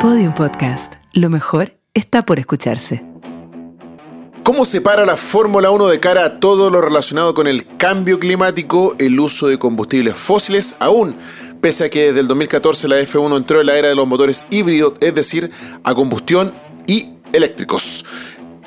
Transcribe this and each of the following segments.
Podium Podcast. Lo mejor está por escucharse. ¿Cómo separa la Fórmula 1 de cara a todo lo relacionado con el cambio climático, el uso de combustibles fósiles? Aún, pese a que desde el 2014 la F1 entró en la era de los motores híbridos, es decir, a combustión y eléctricos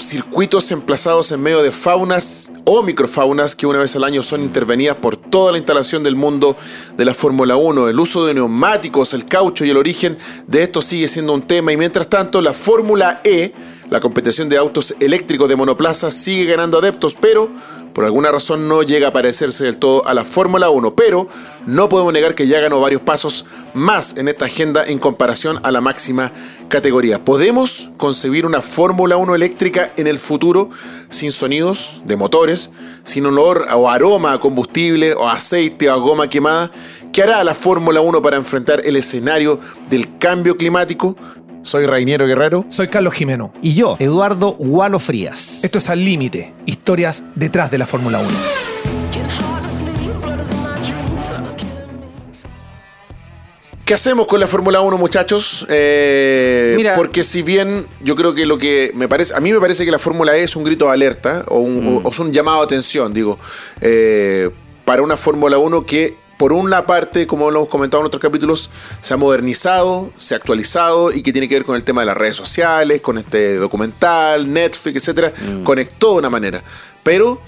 circuitos emplazados en medio de faunas o microfaunas que una vez al año son intervenidas por toda la instalación del mundo de la Fórmula 1. El uso de neumáticos, el caucho y el origen de esto sigue siendo un tema y mientras tanto la Fórmula E la competición de autos eléctricos de monoplaza sigue ganando adeptos, pero por alguna razón no llega a parecerse del todo a la Fórmula 1. Pero no podemos negar que ya ganó varios pasos más en esta agenda en comparación a la máxima categoría. ¿Podemos concebir una Fórmula 1 eléctrica en el futuro sin sonidos de motores, sin olor o aroma a combustible o aceite o a goma quemada? ¿Qué hará la Fórmula 1 para enfrentar el escenario del cambio climático? Soy Rainiero Guerrero. Soy Carlos Jimeno. Y yo, Eduardo Gualo Frías. Esto es Al Límite, historias detrás de la Fórmula 1. ¿Qué hacemos con la Fórmula 1, muchachos? Eh, Mira. porque si bien yo creo que lo que me parece, a mí me parece que la Fórmula E es un grito de alerta o, un, o- o es un llamado a atención, digo, eh, para una Fórmula 1 que por una parte, como lo hemos comentado en otros capítulos, se ha modernizado, se ha actualizado y que tiene que ver con el tema de las redes sociales, con este documental, Netflix, etcétera, conectó de una manera. Pero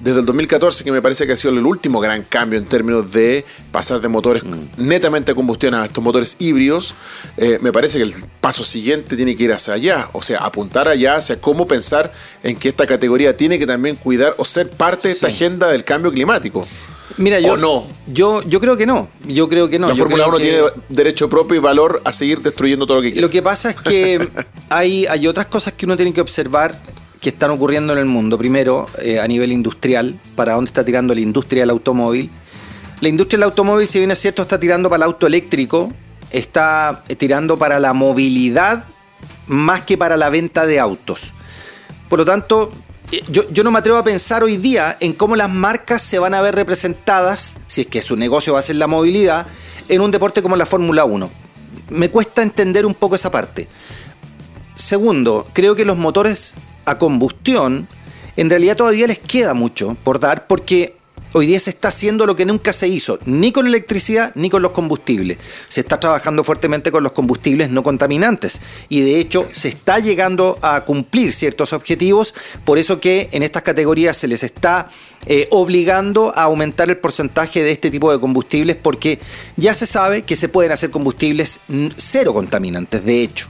desde el 2014, que me parece que ha sido el último gran cambio en términos de pasar de motores netamente a combustión a estos motores híbridos, eh, me parece que el paso siguiente tiene que ir hacia allá, o sea, apuntar allá hacia cómo pensar en que esta categoría tiene que también cuidar o ser parte de esta agenda del cambio climático. Mira, yo, ¿O no? Yo, yo creo que no. Yo creo que no. la Yo Fórmula creo 1 que- tiene derecho propio y valor a seguir destruyendo todo lo que quiere. Lo que pasa es que hay, hay otras cosas que uno tiene que observar que están ocurriendo en el mundo. Primero, eh, a nivel industrial, para dónde está tirando la industria del automóvil. La industria del automóvil, si bien es cierto, está tirando para el auto eléctrico, está eh, tirando para la movilidad más que para la venta de autos. Por lo tanto, yo, yo no me atrevo a pensar hoy día en cómo las marcas se van a ver representadas, si es que su negocio va a ser la movilidad, en un deporte como la Fórmula 1. Me cuesta entender un poco esa parte. Segundo, creo que los motores a combustión en realidad todavía les queda mucho por dar porque hoy día se está haciendo lo que nunca se hizo, ni con electricidad ni con los combustibles. Se está trabajando fuertemente con los combustibles no contaminantes y de hecho se está llegando a cumplir ciertos objetivos, por eso que en estas categorías se les está eh, obligando a aumentar el porcentaje de este tipo de combustibles porque ya se sabe que se pueden hacer combustibles cero contaminantes, de hecho.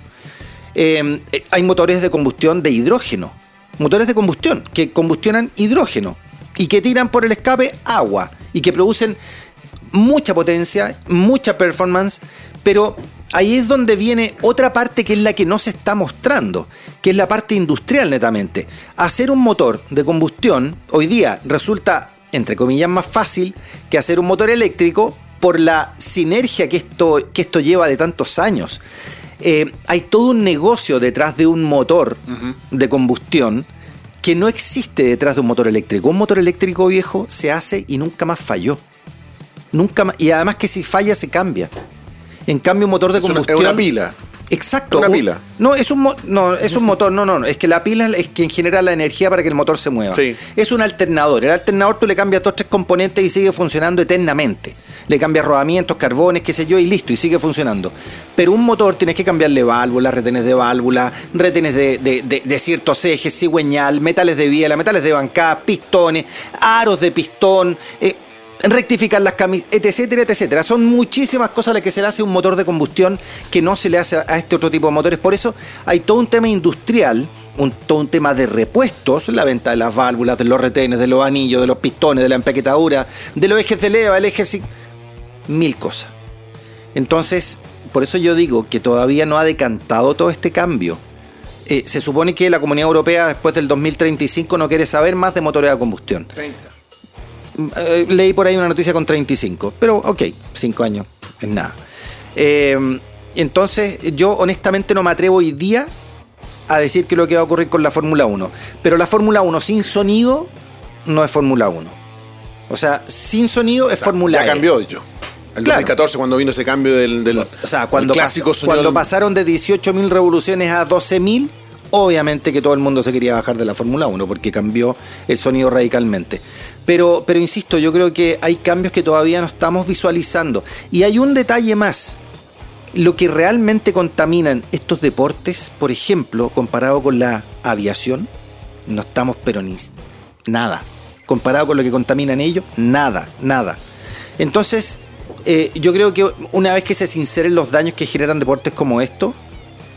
Eh, eh, hay motores de combustión de hidrógeno. Motores de combustión que combustionan hidrógeno y que tiran por el escape agua y que producen mucha potencia, mucha performance, pero ahí es donde viene otra parte que es la que no se está mostrando, que es la parte industrial netamente. Hacer un motor de combustión hoy día resulta, entre comillas, más fácil que hacer un motor eléctrico por la sinergia que esto, que esto lleva de tantos años. Eh, hay todo un negocio detrás de un motor de combustión que no existe detrás de un motor eléctrico. Un motor eléctrico viejo se hace y nunca más falló. Nunca más, y además que si falla se cambia. En cambio, un motor de Es una- es combustión. una pila. Exacto. Una un- pila. No, es un, no, es un motor. No, no, no. Es que la pila es quien genera la energía para que el motor se mueva. Sí. Es un alternador. El alternador tú le cambias dos, tres componentes y sigue funcionando eternamente. Le cambias rodamientos, carbones, qué sé yo, y listo, y sigue funcionando. Pero un motor tienes que cambiarle válvulas, retenes de válvula, retenes de, de- de- de ciertos ejes, cigüeñal, metales de biela, metales de bancada, pistones, aros de pistón. eh, rectificar las camisetas, etcétera, etcétera. Son muchísimas cosas las que se le hace a un motor de combustión que no se le hace a este otro tipo de motores. Por eso hay todo un tema industrial, un, todo un tema de repuestos, la venta de las válvulas, de los retenes, de los anillos, de los pistones, de la empaquetadura, de los ejes de leva, el eje... Mil cosas. Entonces, por eso yo digo que todavía no ha decantado todo este cambio. Eh, se supone que la Comunidad Europea después del 2035 no quiere saber más de motores a combustión. 30. Eh, leí por ahí una noticia con 35, pero ok, 5 años es nada. Eh, entonces, yo honestamente no me atrevo hoy día a decir que lo que va a ocurrir con la Fórmula 1. Pero la Fórmula 1 sin sonido no es Fórmula 1. O sea, sin sonido es Fórmula Ya E. cambió yo. El Claro. 2014 cuando vino ese cambio del, del- O sea, cuando, clásico pas- sonido cuando del- pasaron de 18.000 revoluciones a 12.000, obviamente que todo el mundo se quería bajar de la Fórmula 1 porque cambió el sonido radicalmente. Pero, pero insisto, yo creo que hay cambios que todavía no estamos visualizando. Y hay un detalle más. Lo que realmente contaminan estos deportes, por ejemplo, comparado con la aviación, no estamos pero ni nada. Comparado con lo que contaminan ellos, nada, nada. Entonces, eh, yo creo que una vez que se sinceren los daños que generan deportes como esto,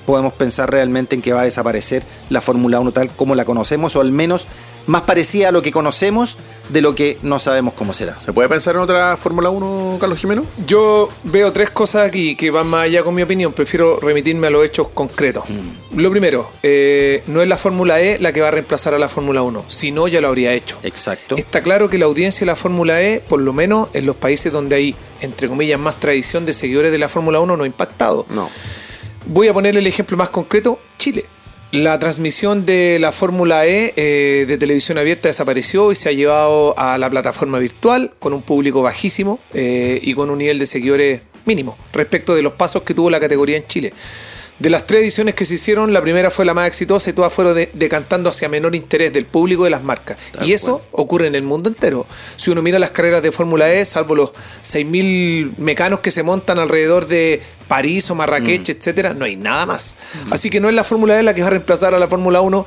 podemos pensar realmente en que va a desaparecer la Fórmula 1 tal como la conocemos, o al menos más parecida a lo que conocemos de lo que no sabemos cómo será. ¿Se puede pensar en otra Fórmula 1, Carlos Jimeno? Yo veo tres cosas aquí que van más allá con mi opinión. Prefiero remitirme a los hechos concretos. Lo primero, eh, no es la Fórmula E la que va a reemplazar a la Fórmula 1. Si no, ya lo habría hecho. Exacto. Está claro que la audiencia de la Fórmula E, por lo menos en los países donde hay, entre comillas, más tradición de seguidores de la Fórmula 1, no ha impactado. No. Voy a poner el ejemplo más concreto, Chile. La transmisión de la Fórmula E eh, de televisión abierta desapareció y se ha llevado a la plataforma virtual con un público bajísimo eh, y con un nivel de seguidores mínimo respecto de los pasos que tuvo la categoría en Chile. De las tres ediciones que se hicieron, la primera fue la más exitosa y todas fueron de- decantando hacia menor interés del público y de las marcas. y eso ocurre en el mundo entero. Si uno mira las carreras de Fórmula E, salvo los 6.000 mecanos que se montan alrededor de París o Marrakech, etcétera, no hay nada más. Así que no es la Fórmula E la que va a reemplazar a la Fórmula 1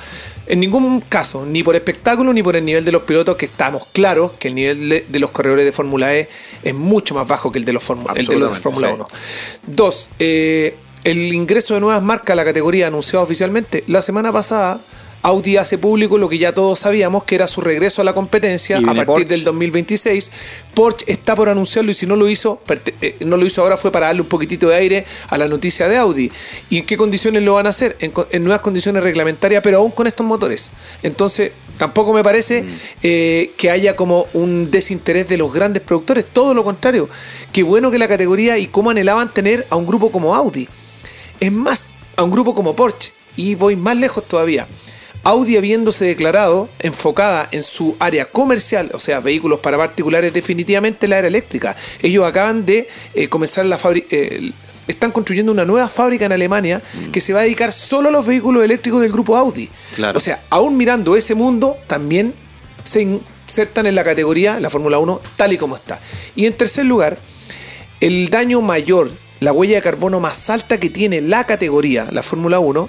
en ningún caso, ni por espectáculo ni por el nivel de los pilotos, que estamos claros que el nivel de, de los corredores de Fórmula E es mucho más bajo que el de los, Fórmula- el de los de Absolutamente, Fórmula sí. 1. Dos, eh, el ingreso de nuevas marcas a la categoría anunciado oficialmente. La semana pasada, Audi hace público lo que ya todos sabíamos, que era su regreso a la competencia a partir Porsche. del 2026. Porsche está por anunciarlo y si no lo hizo, eh, no lo hizo ahora fue para darle un poquitito de aire a la noticia de Audi. ¿Y en qué condiciones lo van a hacer? En, nuevas condiciones reglamentarias, pero aún con estos motores. Entonces, tampoco me parece eh, que haya como un desinterés de los grandes productores. Todo lo contrario. Qué bueno que la categoría y cómo anhelaban tener a un grupo como Audi. Es más, a un grupo como Porsche. Y voy más lejos todavía. Audi habiéndose declarado enfocada en su área comercial, o sea, vehículos para particulares, definitivamente la era eléctrica. Ellos acaban de eh, comenzar la fábrica. están construyendo una nueva fábrica en Alemania que se va a dedicar solo a los vehículos eléctricos del grupo Audi. Claro. O sea, aún mirando ese mundo, también se insertan en la categoría, la Fórmula 1, tal y como está. Y en tercer lugar, el daño mayor, la huella de carbono más alta que tiene la categoría, la Fórmula 1,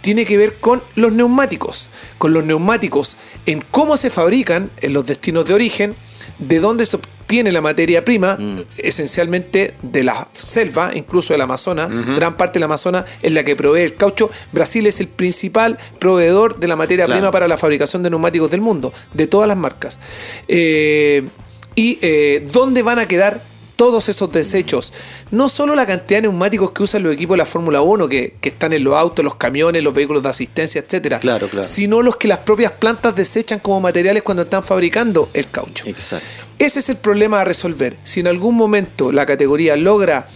tiene que ver con los neumáticos. Con los neumáticos en cómo se fabrican, en los destinos de origen, de dónde se obtiene la materia prima, esencialmente de la selva, incluso del Amazonas. Gran parte del Amazonas es la que provee el caucho. Brasil es el principal proveedor de la materia Claro. prima para la fabricación de neumáticos del mundo, de todas las marcas. Eh, y eh, dónde van a quedar todos esos desechos. No solo la cantidad de neumáticos que usan los equipos de la Fórmula 1, que, que están en los autos, los camiones, los vehículos de asistencia, etcétera, Claro, claro. sino los que las propias plantas desechan como materiales cuando están fabricando el caucho. Exacto. Ese es el problema a resolver. Si en algún momento la categoría logra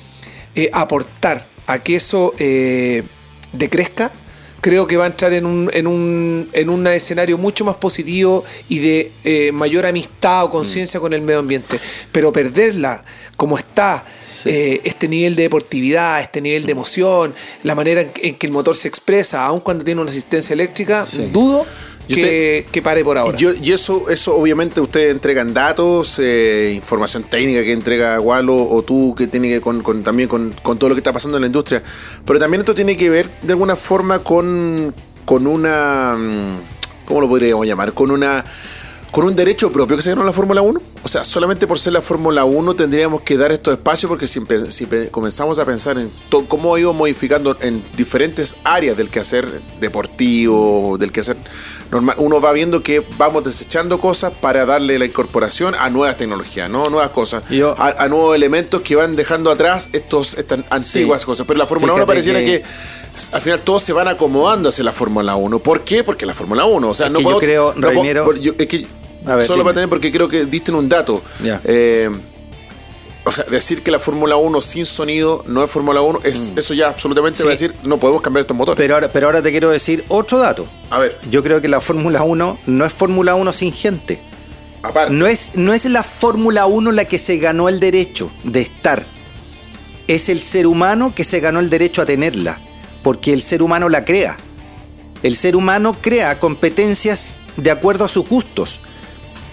eh, aportar a que eso eh, decrezca, creo que va a entrar en un, en un, en un escenario mucho más positivo y de eh, mayor amistad o conciencia con el medio ambiente. Pero perderla como está, Sí. eh, este nivel de deportividad, este nivel de emoción, la manera en, en que el motor se expresa, aun cuando tiene una asistencia eléctrica, dudo Que, que pare por ahora. Y, yo- y eso, eso obviamente ustedes entregan datos, eh, información técnica que entrega Walo o tú que tiene que con, con- también con, con todo lo que está pasando en la industria. Pero también esto tiene que ver de alguna forma con, con una mm, ¿cómo lo podríamos llamar? Con una con un derecho propio que se ganó la Fórmula 1. O sea, solamente por ser la Fórmula 1 tendríamos que dar estos espacios porque si, comenzamos a pensar en cómo ha ido modificando en diferentes áreas del quehacer deportivo, del quehacer normal, uno va viendo que vamos desechando cosas para darle la incorporación a nuevas tecnologías, ¿no? Nuevas cosas, Yo- a, a nuevos elementos que van dejando atrás estos, estas antiguas Sí. cosas. Pero la Fórmula 1 Fíjate pareciera que... que- al final todos se van acomodando hacia la Fórmula 1. ¿Por qué? Porque la Fórmula 1. O sea, Es no que yo creo, no puedo- Reiniero- por- yo- es que A ver, solo dime. para tener, porque creo que diste un dato. Eh, o sea, decir que la Fórmula 1 sin sonido no es Fórmula 1, es, eso ya absolutamente Sí. va a decir, no podemos cambiar estos motores. Pero ahora, pero ahora te quiero decir otro dato. a ver, Yo creo que la Fórmula 1 no es Fórmula 1 sin gente. Aparte. No es, no es la Fórmula 1 la que se ganó el derecho de estar. Es el ser humano que se ganó el derecho a tenerla. Porque el ser humano la crea. El ser humano crea competencias de acuerdo a sus gustos.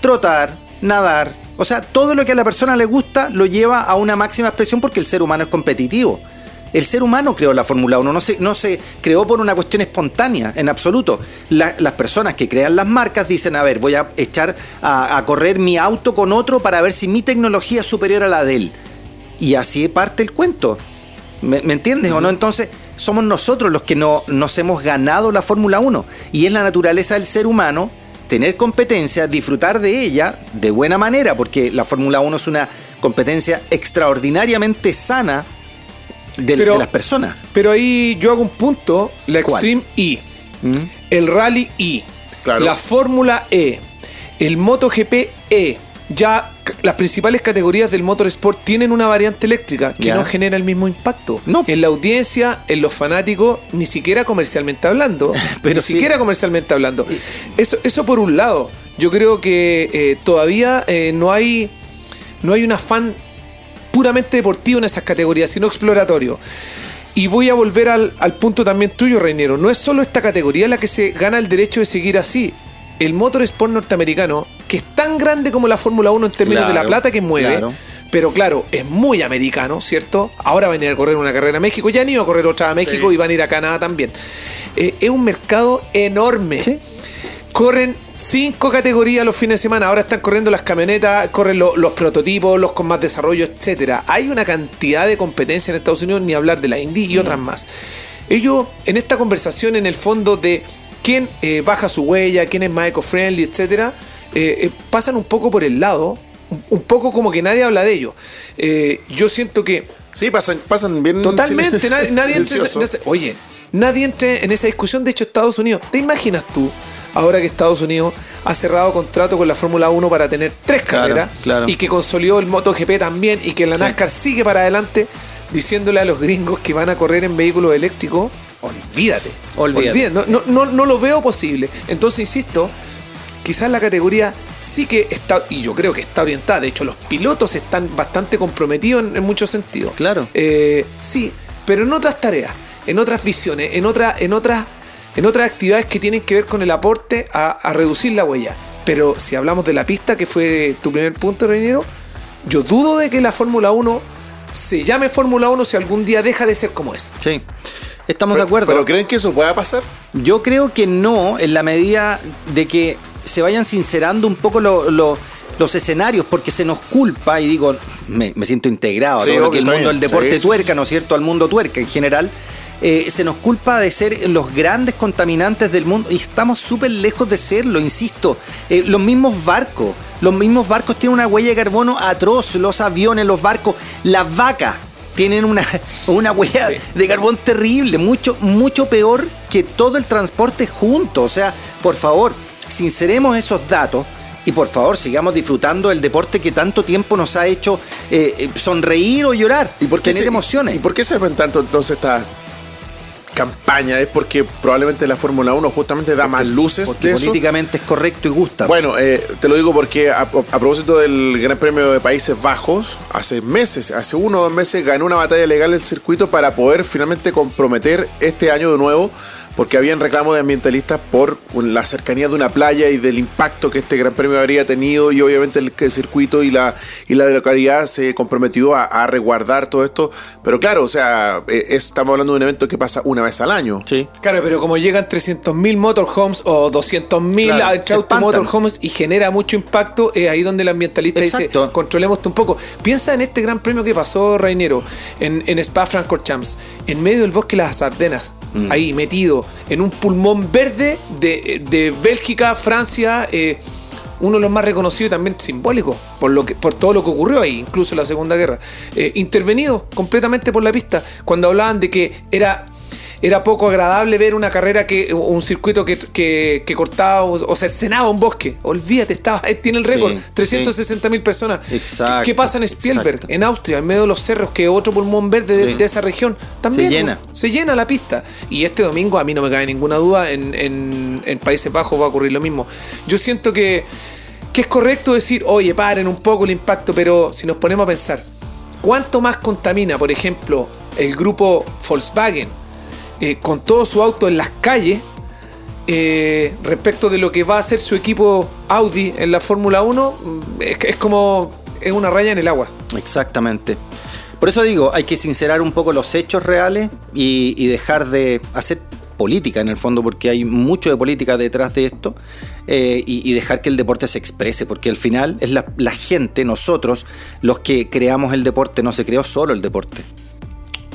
Trotar, nadar. O sea, todo lo que a la persona le gusta lo lleva a una máxima expresión porque el ser humano es competitivo. El ser humano creó la Fórmula 1, no se, no se creó por una cuestión espontánea, en absoluto. La- las personas que crean las marcas dicen, a ver, voy a echar a, a correr mi auto con otro para ver si mi tecnología es superior a la de él. Y así parte el cuento. ¿Me, me entiendes o no? Entonces, somos nosotros los que no, nos hemos ganado la Fórmula 1. Y es la naturaleza del ser humano tener competencia, disfrutar de ella de buena manera, porque la Fórmula 1 es una competencia extraordinariamente sana de, Pero- de las personas. Pero ahí yo hago un punto, la ¿Cuál? Extreme E, ¿Mm? el Rally E, Claro. la Fórmula E, el MotoGP E. Ya las principales categorías del motorsport tienen una variante eléctrica que no genera el mismo impacto. No. En la audiencia, en los fanáticos, ni siquiera comercialmente hablando. Pero ni sí. siquiera comercialmente hablando. Eso, eso por un lado. Yo creo que eh, todavía eh, no hay. No hay un afán puramente deportivo en esas categorías, sino exploratorio. Y voy a volver al, al punto también tuyo, Reinero. No es solo esta categoría la que se gana el derecho de seguir así. El motorsport norteamericano, que es tan grande como la Fórmula 1 en términos de la plata que mueve, claro. pero claro, es muy americano, ¿cierto? Ahora van a ir a correr una carrera a México, ya han ido a correr otra a México Sí. y van a ir a Canadá también. Eh, es un mercado enorme. Sí. Corren cinco categorías los fines de semana. Ahora están corriendo las camionetas, corren lo- los prototipos, los con más desarrollo, etcétera. Hay una cantidad de competencia en Estados Unidos, ni hablar de la Indy y otras más. Ellos, en esta conversación, en el fondo de quién eh, baja su huella, quién es más eco-friendly, etcétera, eh, eh, pasan un poco por el lado, un, un poco como que nadie habla de ello. Eh, yo siento que Sí, pasan, pasan bien. Totalmente, nadie, nadie oye, nadie entra en esa discusión. De hecho, Estados Unidos, ¿te imaginas tú, ahora que Estados Unidos ha cerrado contrato con la Fórmula 1 para tener tres carreras claro. y que consolidó el MotoGP también y que la Sí. NASCAR sigue para adelante diciéndole a los gringos que van a correr en vehículos eléctricos? Olvídate. Olvídate. No, no, no, no lo veo posible. Entonces, insisto, quizás la categoría sí que está, y yo creo que está orientada, de hecho los pilotos están bastante comprometidos en, en muchos sentidos. Claro. Eh, sí, pero en otras tareas, en otras visiones, en, otra, en, otras, en otras actividades que tienen que ver con el aporte a, a reducir la huella. Pero si hablamos de la pista, que fue tu primer punto, Reiniero, yo dudo de que la Fórmula 1 se llame Fórmula 1 si algún día deja de ser como es. Sí. Estamos Pero- de acuerdo. ¿Pero creen que eso pueda pasar? Yo creo que no, en la medida de que se vayan sincerando un poco lo- lo- los escenarios, porque se nos culpa, y digo, me, me siento integrado Sí, a todo lo que el mundo bien, del deporte sí, tuerca, ¿no es cierto? Al mundo tuerca en general. eh, se nos culpa de ser los grandes contaminantes del mundo y estamos súper lejos de serlo, insisto. Eh, los mismos barcos, los mismos barcos tienen una huella de carbono atroz, los aviones, los barcos, las vacas tienen una, una huella Sí. de carbón terrible, mucho, mucho peor que todo el transporte junto. O sea, por favor, sinceremos esos datos y por favor sigamos disfrutando del deporte que tanto tiempo nos ha hecho eh, eh, sonreír o llorar, ¿Y por qué tener se- emociones. ¿Y por qué se ven tanto entonces esta campaña? ¿Es porque probablemente la Fórmula 1 justamente da más luces Porque de eso? políticamente es correcto y gusta. Bueno, eh, te lo digo porque a, a propósito del Gran Premio de Países Bajos, hace meses, hace uno o dos meses, ganó una batalla legal el circuito para poder finalmente comprometer este año de nuevo, porque habían reclamos de ambientalistas por la cercanía de una playa y del impacto que este Gran Premio habría tenido y obviamente el, el circuito y la, y la localidad se comprometió a, a resguardar todo esto. Pero claro, o sea, eh, es- estamos hablando de un evento que pasa una vez al año. sí. Claro, pero como llegan 300.000 motorhomes o 200.000 Claro, motorhomes y genera mucho impacto, es ahí donde el ambientalista Exacto. dice, controlemos un poco. Piensa en este gran premio que pasó, Reinero, en, en Spa-Francorchamps, en medio del bosque de las Ardenas. Mm. Ahí metido en un pulmón verde de, de Bélgica, Francia, eh, uno de los más reconocidos y también simbólicos por, lo que, por todo lo que ocurrió ahí, incluso en la Segunda Guerra. Eh, intervenido completamente por la pista, cuando hablaban de que era era poco agradable ver una carrera que un circuito que, que- que cortaba o, cercenaba un bosque. Olvídate, estaba, eh, tiene el récord, Sí, 360 mil personas. Exacto, ¿Qué pasa en Spielberg, exacto. en Austria, en medio de los cerros, que otro pulmón verde de, Sí. de esa región? También Se llena. Se llena la pista. Y este domingo, a mí no me cabe ninguna duda, en, en- en Países Bajos va a ocurrir lo mismo. Yo siento que que es correcto decir, oye, paren un poco el impacto, pero si nos ponemos a pensar, ¿cuánto más contamina, por ejemplo, el grupo Volkswagen eh, con todo su auto en las calles eh, respecto de lo que va a hacer su equipo Audi en la Fórmula 1? Mm, Es, como es una raya en el agua. Exactamente. Por eso digo, hay que sincerar un poco los hechos reales y, dejar de hacer política en el fondo, porque hay mucho de política detrás de esto, eh, y, dejar que el deporte se exprese, porque al final es la gente, nosotros, los que creamos el deporte, no se creó solo el deporte.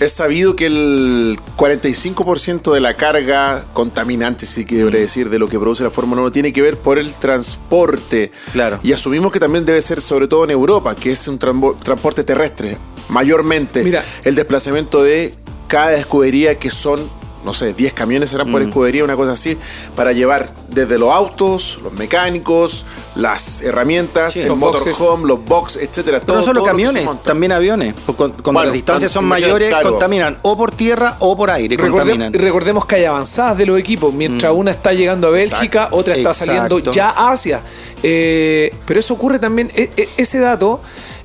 Es sabido que el 45% de la carga contaminante, si quiere decir, de lo que produce la Fórmula 1 tiene que ver por el transporte. Claro. Y asumimos que también debe ser sobre todo en Europa, que es un transporte terrestre, mayormente. Mira. El desplazamiento de cada escudería que son, no sé, 10 camiones serán Mm. por escudería, una cosa así, para llevar desde los autos, los mecánicos, las herramientas, Sí, el los boxes. motorhome, los box, etcétera. Pero todo- no solo todo camiones, también aviones. Pues Cuando Bueno, las distancias son mayores, claro. contaminan o por tierra o por aire. Recorde- contaminan. recordemos que hay avanzadas de los equipos. Mientras una está llegando a Bélgica, Exacto. otra está Exacto. saliendo ya a Asia. Eh, pero eso ocurre también, e- e- ese dato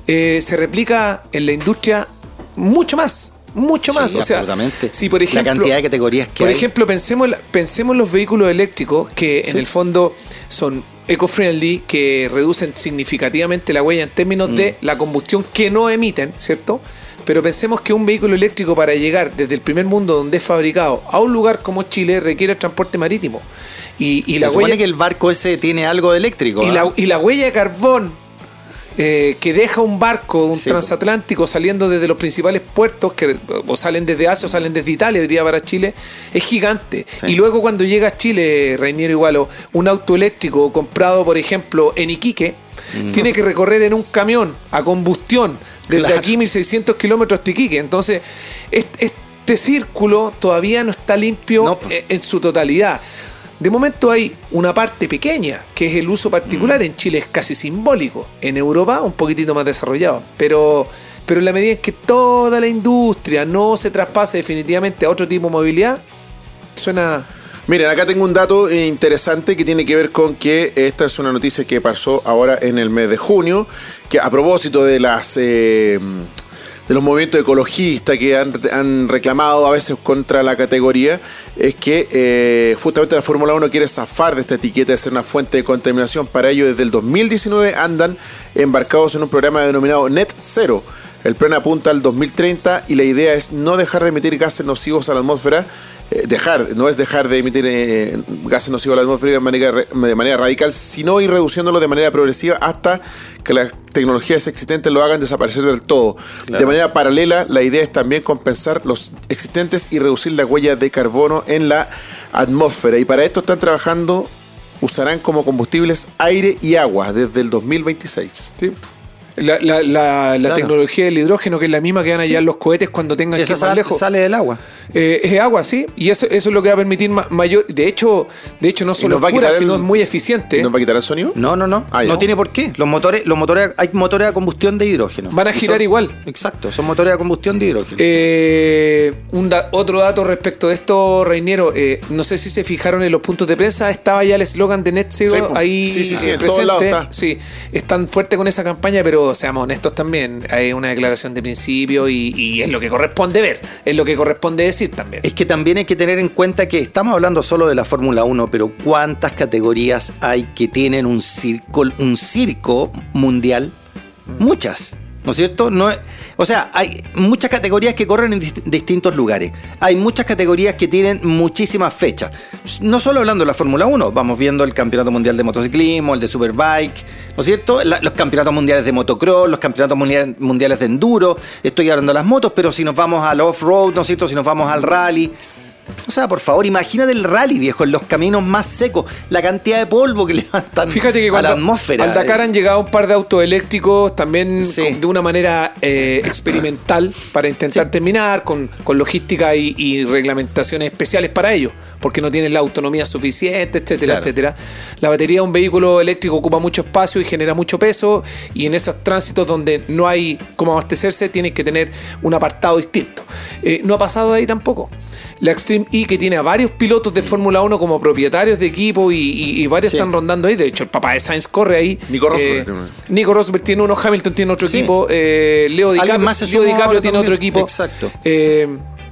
eh, se replica en la industria mucho más. Mucho Sí, más. O sea, si por La ejemplo. cantidad de categorías que Por hay. ejemplo, pensemos, en la- pensemos en los vehículos eléctricos que en el fondo son eco-friendly, que reducen significativamente la huella en términos de Mm. la combustión que no emiten, ¿cierto? Pero pensemos que un vehículo eléctrico para llegar desde el primer mundo donde es fabricado a un lugar como Chile requiere transporte marítimo. Y, y se la huella, que el barco ese tiene algo de eléctrico. y, ¿ah? la, y la huella de carbón eh, que deja un barco, un Sí, transatlántico saliendo desde los principales puertos, que o salen desde Asia o salen desde Italia hoy día para Chile, es gigante. Sí. Y luego cuando llega a Chile, Reiniero Igualo, un auto eléctrico comprado, por ejemplo, en Iquique, tiene que recorrer en un camión a combustión desde Claro. aquí 1600 kilómetros hasta Iquique. Entonces, es- este círculo todavía no está limpio No, pues. eh, en su totalidad. De momento hay una parte pequeña, que es el uso Mm. particular. En Chile es casi simbólico. En Europa un poquitito más desarrollado. Pero, pero en la medida en que toda la industria no se traspase definitivamente a otro tipo de movilidad, suena... Miren, acá tengo un dato eh, interesante que tiene que ver con que esta es una noticia que pasó ahora en el mes de junio, que a propósito de las eh, de los movimientos ecologistas que han, reclamado a veces contra la categoría, es que eh, justamente la Fórmula 1 quiere zafar de esta etiqueta de ser una fuente de contaminación. Para ello, desde el 2019 andan embarcados en un programa denominado Net Zero. El plan apunta al 2030 y la idea es no dejar de emitir gases nocivos a la atmósfera. Eh, dejar, no es dejar de emitir eh, gases nocivos a la atmósfera de manera, de manera radical, sino ir reduciéndolo de manera progresiva hasta que las tecnologías existentes lo hagan desaparecer del todo. De manera paralela, la idea es también compensar los existentes y reducir la huella de carbono en la atmósfera. Y para esto están trabajando, usarán como combustibles aire y agua desde el 2026. ¿sí? La, la- la- la Claro. tecnología del hidrógeno, que es la misma que van a llevar los cohetes cuando tengan que Esa ir más sal- lejos. sale del agua. Eh, es agua, sí. Y eso, eso es lo que va a permitir ma- mayor. De hecho, de hecho no solo va pura, el- sino es muy eficiente. ¿Nos va a quitar el sonido? No, no, no. Ah, no tiene por qué. Los motores, los motores, hay motores a combustión de hidrógeno. Van a girar son- igual. Exacto, son motores a combustión de hidrógeno. Eh, un da- otro dato respecto de esto, Reiniero. eh, no sé si se fijaron en los puntos de prensa. Estaba ya el eslogan de Net Zero Sí, ahí Sí, sí, sí, en todos presente. lados está. Sí, están fuerte con esa campaña, pero seamos honestos también. Hay una declaración de principio y, y es lo que corresponde ver. Es lo que corresponde decir también. Es que también hay que tener en cuenta que estamos hablando solo de la Fórmula 1, pero ¿cuántas categorías hay que tienen un circo, un circo mundial? Muchas, ¿no es cierto? No, o sea, hay muchas categorías que corren en dist- distintos lugares. Hay muchas categorías que tienen muchísimas fechas. No solo hablando de la Fórmula 1, vamos viendo el Campeonato Mundial de Motociclismo, el de Superbike, ¿no es cierto? Los campeonatos mundiales de motocross, los campeonatos mundial- mundiales de enduro. Estoy hablando de las motos, pero si nos vamos al off-road, ¿no es cierto? Si nos vamos al rally. O sea, por favor, imagínate el rally, viejo, en los caminos más secos, la cantidad de polvo que levantan Fíjate que a cuando la atmósfera. al Dakar han llegado un par de autos eléctricos también Sí. de una manera eh, experimental para intentar terminar con, con logística y, y reglamentaciones especiales para ello, porque no tienen la autonomía suficiente, etcétera, Claro. etcétera. La batería de un vehículo eléctrico ocupa mucho espacio y genera mucho peso y en esos tránsitos donde no hay cómo abastecerse tienen que tener un apartado distinto. Eh, no ha pasado de ahí tampoco. La Extreme y que tiene a varios pilotos de Fórmula 1 como propietarios de equipo y, y- y varios Sí. están rondando ahí. De hecho, el papá de Sainz corre ahí. Nico Rosberg Eh, tiene uno. Nico Rosberg tiene uno, Hamilton tiene otro Sí. equipo, eh, Leo DiCaprio, más Leo tiene otro equipo. Exacto. Eh,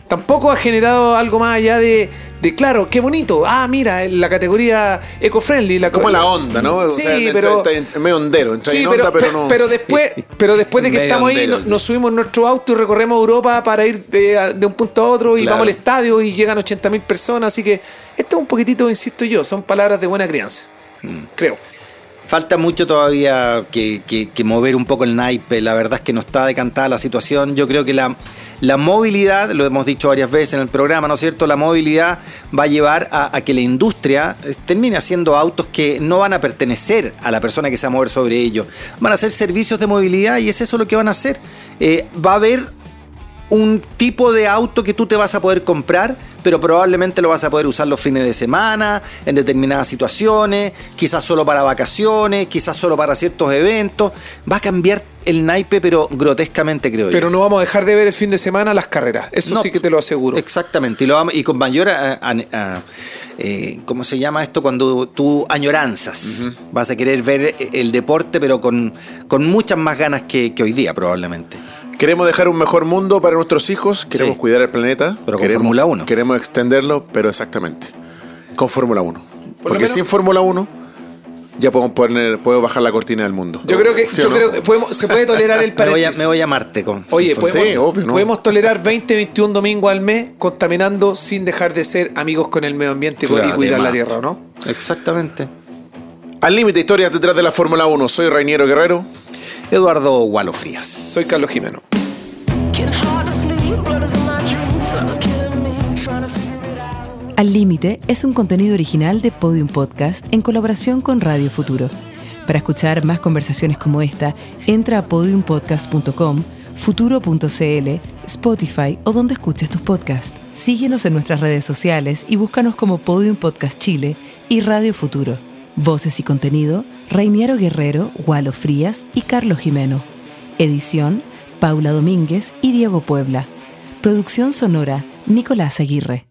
tampoco ha generado algo más allá de, de, claro, qué bonito. Ah, mira, la categoría eco-friendly. La, Como la onda, ¿no? O Sí, sea, entra- pero... está en- en medio hondero, entra Sí, en pero, onda, pero no. pero después, pero después de que estamos ahí, sí. nos subimos en nuestro auto y recorremos Europa para ir de, de un punto a otro y Claro. vamos al estadio y llegan 80.000 personas. Así que esto es un poquitito, insisto yo, son palabras de buena crianza. Mm. Creo. Falta mucho todavía que, que- que mover un poco el naipe. La verdad es que no está decantada la situación. Yo creo que la, la movilidad, lo hemos dicho varias veces en el programa, ¿no es cierto? La movilidad va a llevar a, que la industria eh, termine haciendo autos que no van a pertenecer a la persona que se va a mover sobre ellos. Van a ser servicios de movilidad y es eso lo que van a hacer. Eh, va a haber un tipo de auto que tú te vas a poder comprar, pero probablemente lo vas a poder usar los fines de semana, en determinadas situaciones, quizás solo para vacaciones, quizás solo para ciertos eventos. Va a cambiar el naipe, pero grotescamente, creo Pero yo. no vamos a dejar de ver el fin de semana las carreras. Eso No, sí que te lo aseguro. Exactamente, y, lo vamos- y con mayor, a- a- a- eh, ¿cómo se llama esto? Cuando tú añoranzas. Vas a querer ver el deporte, pero con, con muchas más ganas que, que hoy día, probablemente. Queremos dejar un mejor mundo para nuestros hijos, queremos Sí. cuidar el planeta. Pero con queremos, Fórmula 1. Queremos extenderlo, pero exactamente. Con Fórmula 1. Porque menos- sin Fórmula 1 ya podemos, poner, podemos bajar la cortina del mundo. Yo creo que, ¿Sí o yo no? creo que podemos- se puede tolerar el Me voy, a, paréntesis. me voy a Marte con. Oye, podemos, Sí, obvio, ¿no? podemos tolerar 20, 21 domingos al mes contaminando sin dejar de ser amigos con el medio ambiente y- Claro, y cuidar la tierra, ¿no? Exactamente. Al límite, historias detrás de la Fórmula 1. Soy Rainiero Guerrero. Eduardo Gualo Frías. Soy Carlos Jimeno. Al Límite es un contenido original de Podium Podcast en colaboración con Radio Futuro. Para escuchar más conversaciones como esta, entra a podiumpodcast.com, futuro.cl, Spotify o donde escuches tus podcasts. Síguenos en nuestras redes sociales y búscanos como Podium Podcast Chile y Radio Futuro. Voces y contenido, Reiniero Guerrero, Gualo Frías y Carlos Jimeno. Edición, Paula Domínguez y Diego Puebla. Producción sonora, Nicolás Aguirre.